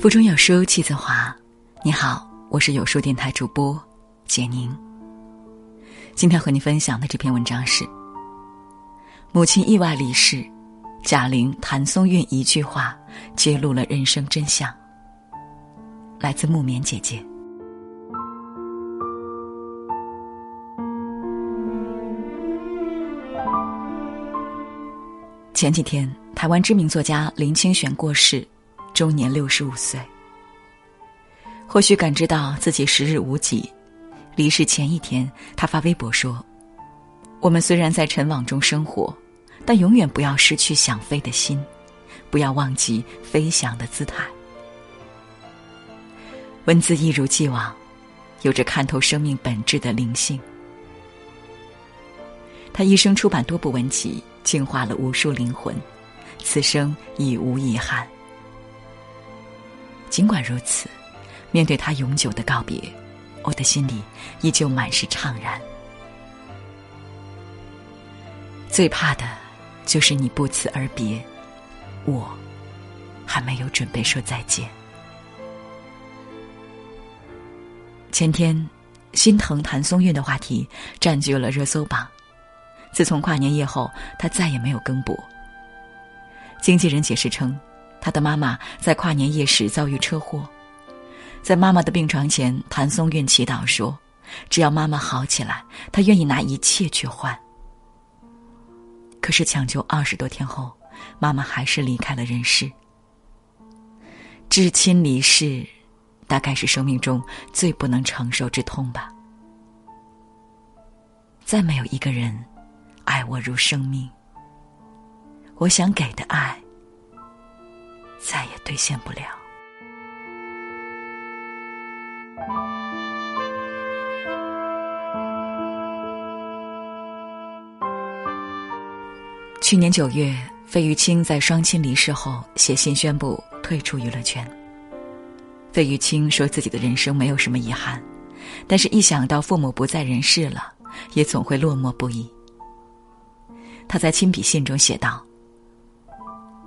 腹中有书气自华。你好，我是有书电台主播简宁。今天和你分享的这篇文章是：母亲意外离世，贾玲、谭松韵一句话揭露了人生真相。来自木棉姐姐。前几天，台湾知名作家林清玄过世。终年六十五岁。或许感知到自己时日无几，离世前一天，他发微博说：“我们虽然在尘网中生活，但永远不要失去想飞的心，不要忘记飞翔的姿态。”文字一如既往，有着看透生命本质的灵性。他一生出版多部文集，净化了无数灵魂，此生已无遗憾。尽管如此，面对他永久的告别，我的心里依旧满是怅然。最怕的，就是你不辞而别，我还没有准备说再见。前天，心疼谭松韵的话题占据了热搜榜。自从跨年夜后，他再也没有更播。经纪人解释称。他的妈妈在跨年夜时遭遇车祸，在妈妈的病床前，谭松韵祈祷说：“只要妈妈好起来，他愿意拿一切去换。”可是抢救二十多天后，妈妈还是离开了人世。至亲离世，大概是生命中最不能承受之痛吧。再没有一个人爱我如生命，我想给的爱。再也兑现不了。去年九月，费玉清在双亲离世后写信宣布退出娱乐圈。费玉清说自己的人生没有什么遗憾，但是一想到父母不在人世了，也总会落寞不已。他在亲笔信中写道：“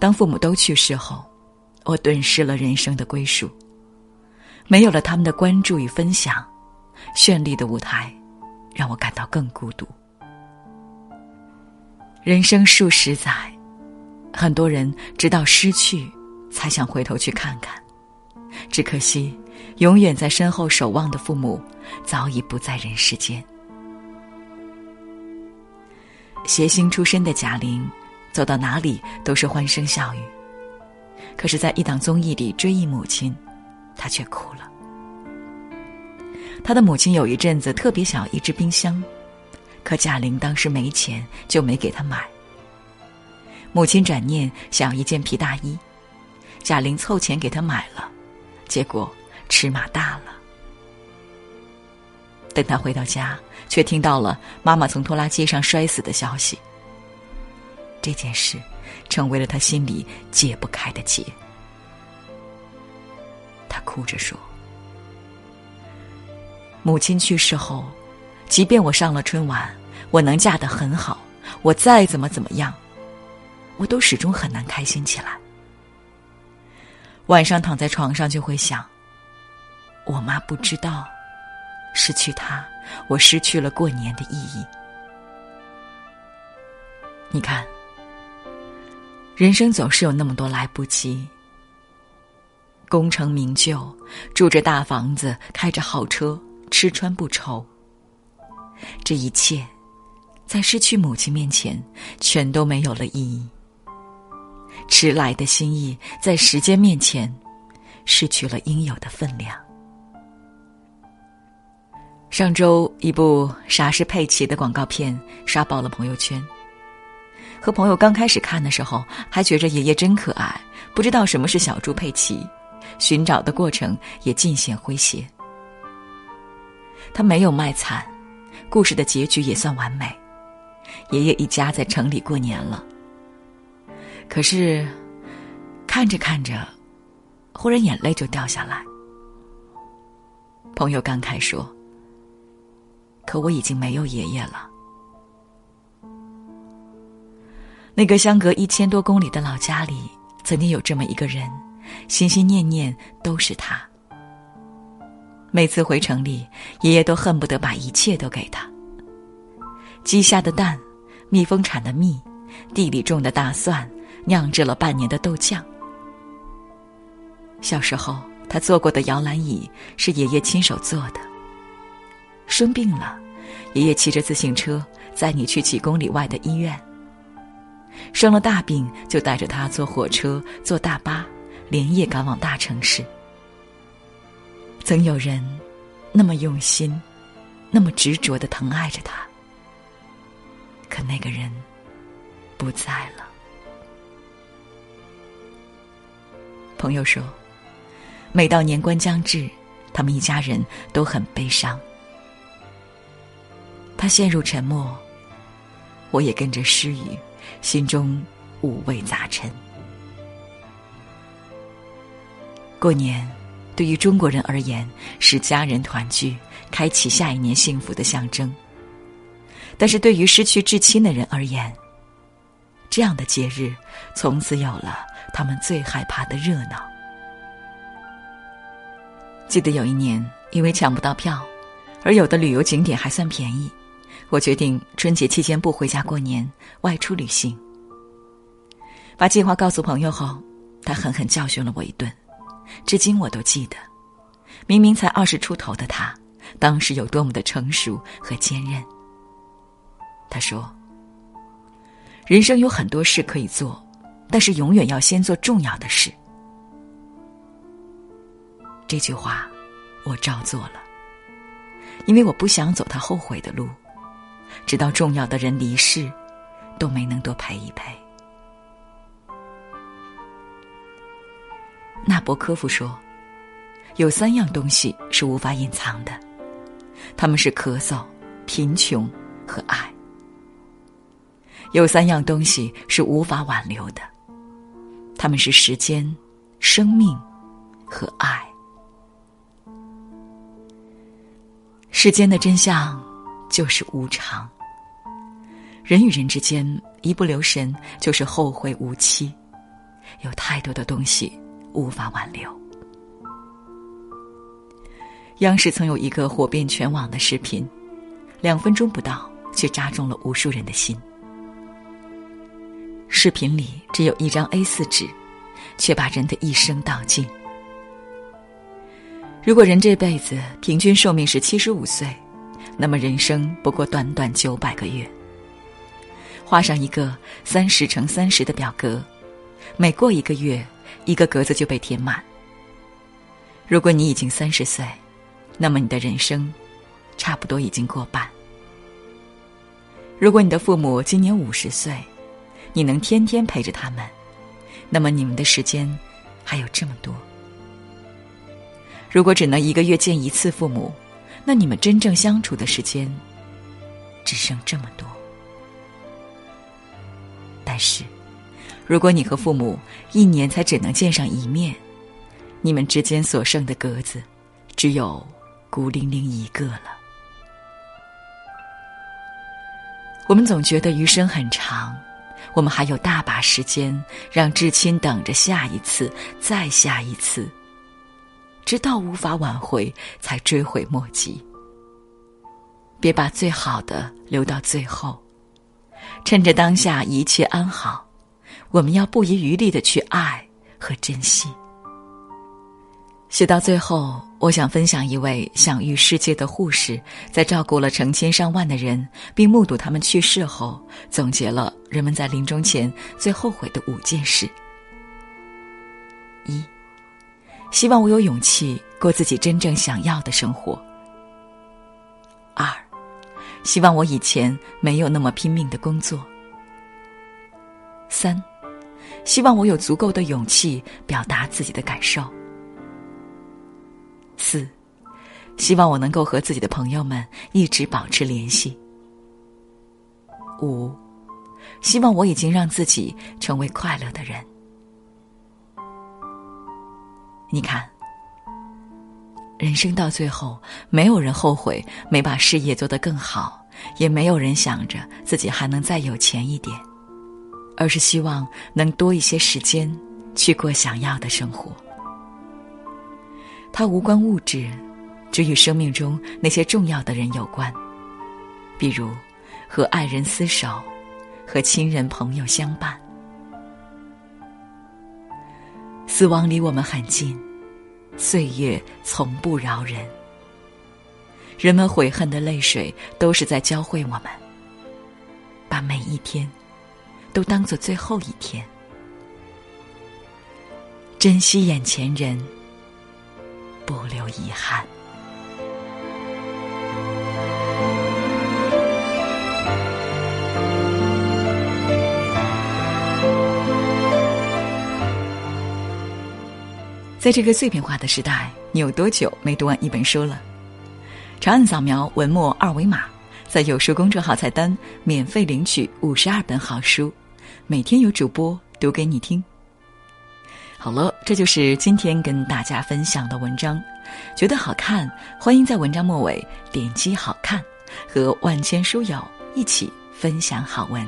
当父母都去世后。”我顿失了人生的归属，没有了他们的关注与分享，绚丽的舞台让我感到更孤独。人生数十载，很多人直到失去，才想回头去看看，只可惜，永远在身后守望的父母早已不在人世间。谐星出身的贾玲，走到哪里都是欢声笑语。可是，在一档综艺里追忆母亲，他却哭了。他的母亲有一阵子特别想要一只冰箱，可贾玲当时没钱，就没给他买。母亲转念想要一件皮大衣，贾玲凑钱给他买了，结果尺码大了。等他回到家，却听到了妈妈从拖拉机上摔死的消息。这件事。成为了他心里解不开的结。他哭着说：“母亲去世后，即便我上了春晚，我能嫁得很好，我再怎么怎么样，我都始终很难开心起来。晚上躺在床上就会想，我妈不知道，失去她，我失去了过年的意义。你看。”人生总是有那么多来不及。功成名就，住着大房子，开着好车，吃穿不愁。这一切，在失去母亲面前，全都没有了意义。迟来的心意，在时间面前，失去了应有的分量。上周，一部《啥是佩奇》的广告片刷爆了朋友圈。和朋友刚开始看的时候，还觉着爷爷真可爱，不知道什么是小猪佩奇，寻找的过程也尽显诙谐。他没有卖惨，故事的结局也算完美，爷爷一家在城里过年了。可是，看着看着，忽然眼泪就掉下来。朋友感慨说：“可我已经没有爷爷了。”那个相隔一千多公里的老家里，曾经有这么一个人，心心念念都是他。每次回城里，爷爷都恨不得把一切都给他：鸡下的蛋，蜜蜂产的蜜，地里种的大蒜，酿制了半年的豆酱。小时候，他坐过的摇篮椅是爷爷亲手做的。生病了，爷爷骑着自行车载你去几公里外的医院。生了大病，就带着他坐火车、坐大巴，连夜赶往大城市。曾有人那么用心、那么执着的疼爱着他，可那个人不在了。朋友说，每到年关将至，他们一家人都很悲伤。他陷入沉默，我也跟着失语。心中五味杂陈。过年对于中国人而言是家人团聚、开启下一年幸福的象征。但是对于失去至亲的人而言，这样的节日从此有了他们最害怕的热闹。记得有一年，因为抢不到票，而有的旅游景点还算便宜。我决定春节期间不回家过年，外出旅行。把计划告诉朋友后，他狠狠教训了我一顿，至今我都记得。明明才二十出头的他，当时有多么的成熟和坚韧。他说：“人生有很多事可以做，但是永远要先做重要的事。”这句话，我照做了，因为我不想走他后悔的路。直到重要的人离世，都没能多陪一陪。纳博科夫说：“有三样东西是无法隐藏的，他们是咳嗽、贫穷和爱。有三样东西是无法挽留的，他们是时间、生命和爱。世间的真相。”就是无常。人与人之间一不留神就是后会无期，有太多的东西无法挽留。央视曾有一个火遍全网的视频，两分钟不到却扎中了无数人的心。视频里只有一张 A 四纸，却把人的一生道尽。如果人这辈子平均寿命是七十五岁。那么人生不过短短九百个月，画上一个三十乘三十的表格，每过一个月，一个格子就被填满。如果你已经三十岁，那么你的人生差不多已经过半。如果你的父母今年五十岁，你能天天陪着他们，那么你们的时间还有这么多。如果只能一个月见一次父母，那你们真正相处的时间，只剩这么多。但是，如果你和父母一年才只能见上一面，你们之间所剩的格子，只有孤零零一个了。我们总觉得余生很长，我们还有大把时间让至亲等着下一次，再下一次。直到无法挽回，才追悔莫及。别把最好的留到最后，趁着当下一切安好，我们要不遗余力的去爱和珍惜。写到最后，我想分享一位享誉世界的护士，在照顾了成千上万的人，并目睹他们去世后，总结了人们在临终前最后悔的五件事：一。希望我有勇气过自己真正想要的生活。二，希望我以前没有那么拼命的工作。三，希望我有足够的勇气表达自己的感受。四，希望我能够和自己的朋友们一直保持联系。五，希望我已经让自己成为快乐的人。你看，人生到最后，没有人后悔没把事业做得更好，也没有人想着自己还能再有钱一点，而是希望能多一些时间去过想要的生活。它无关物质，只与生命中那些重要的人有关，比如和爱人厮守，和亲人朋友相伴。死亡离我们很近，岁月从不饶人。人们悔恨的泪水，都是在教会我们，把每一天都当做最后一天，珍惜眼前人，不留遗憾。在这个碎片化的时代，你有多久没读完一本书了？长按扫描文末二维码，在有书公众号菜单免费领取五十二本好书，每天有主播读给你听。好了，这就是今天跟大家分享的文章。觉得好看，欢迎在文章末尾点击“好看”，和万千书友一起分享好文。